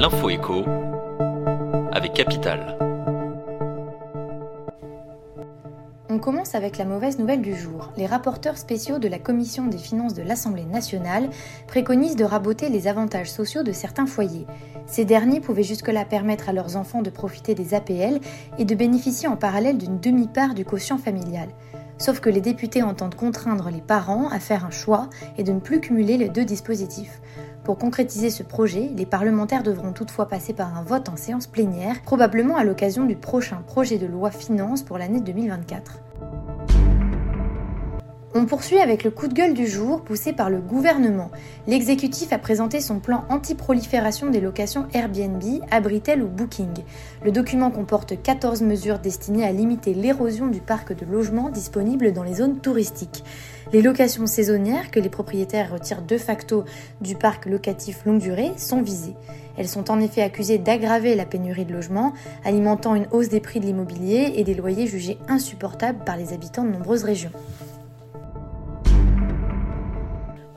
L'info écho avec Capital. On commence avec la mauvaise nouvelle du jour. Les rapporteurs spéciaux de la Commission des finances de l'Assemblée nationale préconisent de raboter les avantages sociaux de certains foyers. Ces derniers pouvaient jusque-là permettre à leurs enfants de profiter des APL et de bénéficier en parallèle d'une demi-part du quotient familial. Sauf que les députés entendent contraindre les parents à faire un choix et de ne plus cumuler les deux dispositifs. Pour concrétiser ce projet, les parlementaires devront toutefois passer par un vote en séance plénière, probablement à l'occasion du prochain projet de loi finance pour l'année 2024. On poursuit avec le coup de gueule du jour poussé par le gouvernement. L'exécutif a présenté son plan anti-prolifération des locations Airbnb, Abritel ou Booking. Le document comporte 14 mesures destinées à limiter l'érosion du parc de logements disponibles dans les zones touristiques. Les locations saisonnières que les propriétaires retirent de facto du parc locatif longue durée sont visées. Elles sont en effet accusées d'aggraver la pénurie de logements, alimentant une hausse des prix de l'immobilier et des loyers jugés insupportables par les habitants de nombreuses régions.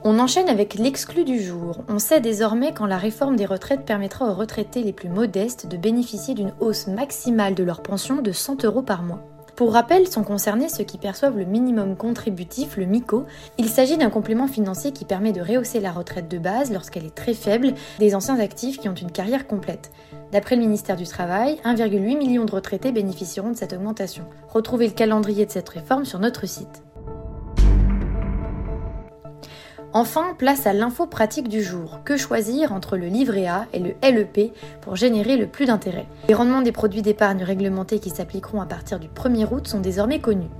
On enchaîne avec l'exclu du jour. On sait désormais quand la réforme des retraites permettra aux retraités les plus modestes de bénéficier d'une hausse maximale de leur pension de 100 euros par mois. Pour rappel, sont concernés ceux qui perçoivent le minimum contributif, le MICO. Il s'agit d'un complément financier qui permet de rehausser la retraite de base lorsqu'elle est très faible des anciens actifs qui ont une carrière complète. D'après le ministère du Travail, 1,8 million de retraités bénéficieront de cette augmentation. Retrouvez le calendrier de cette réforme sur notre site. Enfin, place à l'info pratique du jour. Que choisir entre le livret A et le LEP pour générer le plus d'intérêt? Les rendements des produits d'épargne réglementés qui s'appliqueront à partir du 1er août sont désormais connus.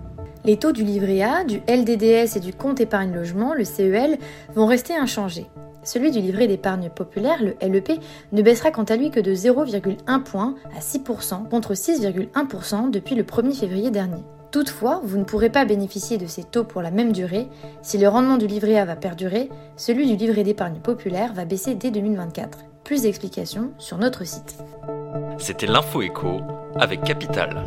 Les taux du livret A, du LDDS et du compte épargne logement, le CEL, vont rester inchangés. Celui du livret d'épargne populaire, le LEP, ne baissera quant à lui que de 0,1 point à 6% contre 6,1% depuis le 1er février dernier. Toutefois, vous ne pourrez pas bénéficier de ces taux pour la même durée. Si le rendement du livret A va perdurer, celui du livret d'épargne populaire va baisser dès 2024. Plus d'explications sur notre site. C'était l'info écho avec Capital.